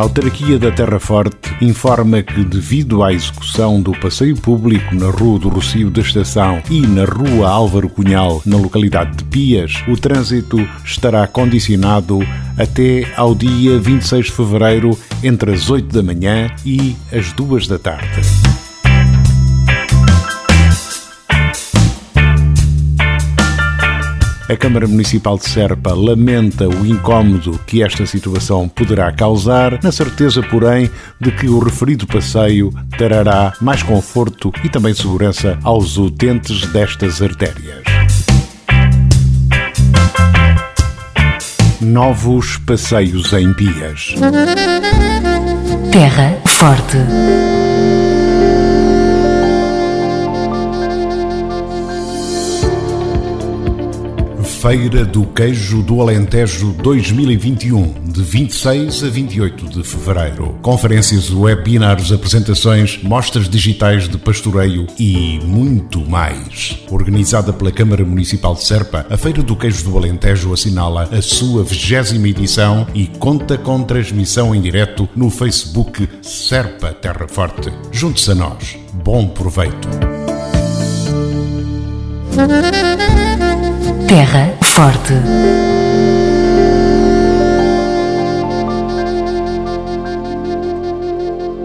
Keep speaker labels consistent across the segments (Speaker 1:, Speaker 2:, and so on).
Speaker 1: Autarquia da Terra Forte informa que, devido à execução do passeio público na Rua do Rocio da Estação e na Rua Álvaro Cunhal, na localidade de Pias, o trânsito estará condicionado até ao dia 26 de fevereiro, entre as 8 da manhã e as 2 da tarde. A Câmara Municipal de Serpa lamenta o incómodo que esta situação poderá causar, na certeza, porém, de que o referido passeio trará mais conforto e também segurança aos utentes destas artérias. Novos passeios em Pias.
Speaker 2: Terra Forte.
Speaker 1: Feira do Queijo do Alentejo 2021, de 26 a 28 de fevereiro. Conferências, webinars, apresentações, mostras digitais de pastoreio e muito mais. Organizada pela Câmara Municipal de Serpa, a Feira do Queijo do Alentejo assinala a sua vigésima edição e conta com transmissão em direto no Facebook Serpa Terra Forte. Junte-se a nós. Bom proveito.
Speaker 2: Terra Forte.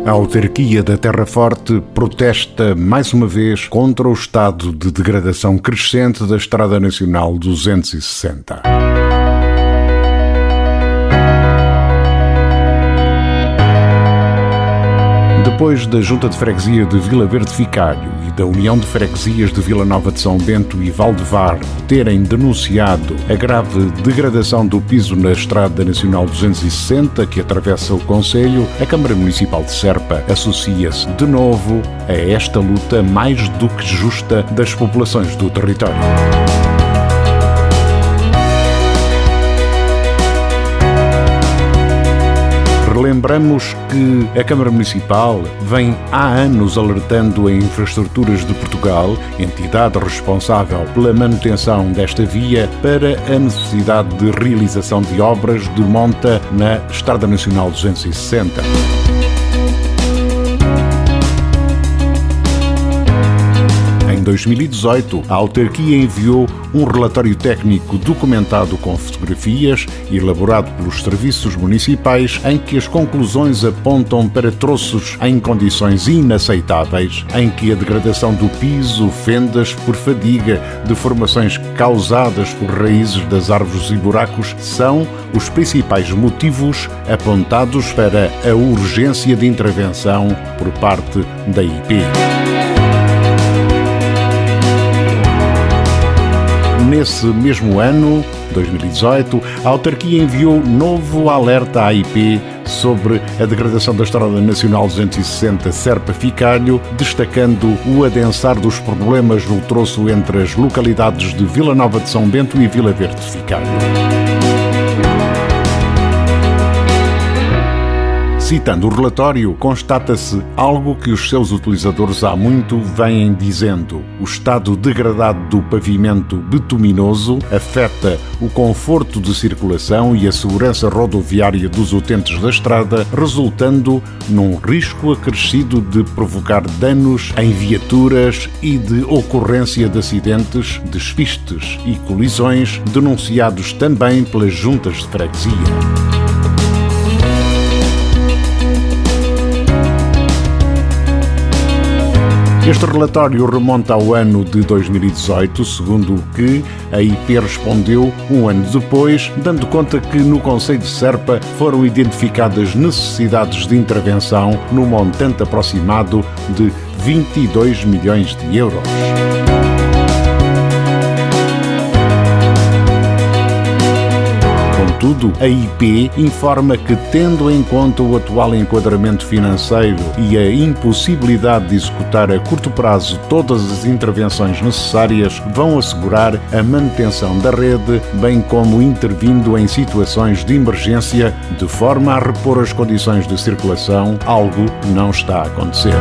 Speaker 1: A autarquia da Terra Forte protesta mais uma vez contra o estado de degradação crescente da Estrada Nacional 260. Depois da Junta de Freguesia de Vila Verde Ficário e da União de Freguesias de Vila Nova de São Bento e Valdevar terem denunciado a grave degradação do piso na Estrada Nacional 260 que atravessa o Conselho, a Câmara Municipal de Serpa associa-se de novo a esta luta mais do que justa das populações do território. Relembramos que a Câmara Municipal vem há anos alertando a Infraestruturas de Portugal, entidade responsável pela manutenção desta via, para a necessidade de realização de obras de monta na Estrada Nacional 260. 2018, a autarquia enviou um relatório técnico documentado com fotografias, elaborado pelos serviços municipais, em que as conclusões apontam para troços em condições inaceitáveis, em que a degradação do piso, fendas por fadiga, deformações causadas por raízes das árvores e buracos são os principais motivos apontados para a urgência de intervenção por parte da IP. Nesse mesmo ano, 2018, a autarquia enviou novo alerta à IP sobre a degradação da Estrada Nacional 260 Serpa-Ficalho, destacando o adensar dos problemas no troço entre as localidades de Vila Nova de São Bento e Vila Verde de Ficalho. Citando o relatório, constata-se algo que os seus utilizadores há muito vêm dizendo. O estado degradado do pavimento betuminoso afeta o conforto de circulação e a segurança rodoviária dos utentes da estrada, resultando num risco acrescido de provocar danos em viaturas e de ocorrência de acidentes, despistes e colisões, denunciados também pelas juntas de freguesia. Este relatório remonta ao ano de 2018, segundo o que a IP respondeu um ano depois, dando conta que no Conselho de Serpa foram identificadas necessidades de intervenção no montante aproximado de 22 milhões de euros. Contudo, a IP informa que, tendo em conta o atual enquadramento financeiro e a impossibilidade de executar a curto prazo todas as intervenções necessárias, vão assegurar a manutenção da rede, bem como intervindo em situações de emergência, de forma a repor as condições de circulação, algo que não está a acontecer.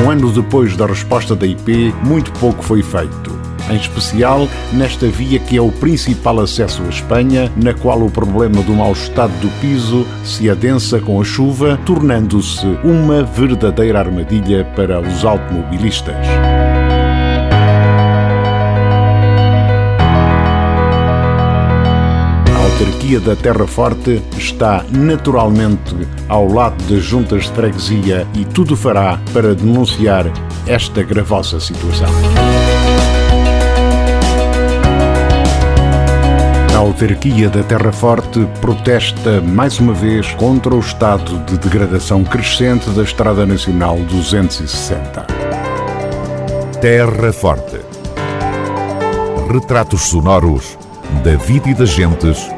Speaker 1: Um ano depois da resposta da IP, muito pouco foi feito. Em especial nesta via que é o principal acesso à Espanha, na qual o problema do mau estado do piso se adensa com a chuva, tornando-se uma verdadeira armadilha para os automobilistas. Autarquia da Terra Forte está naturalmente ao lado das juntas de freguesia e tudo fará para denunciar esta gravosa situação. A autarquia da Terra Forte protesta mais uma vez contra o estado de degradação crescente da Estrada Nacional 260.
Speaker 3: Terra Forte. Retratos sonoros da vida e das gentes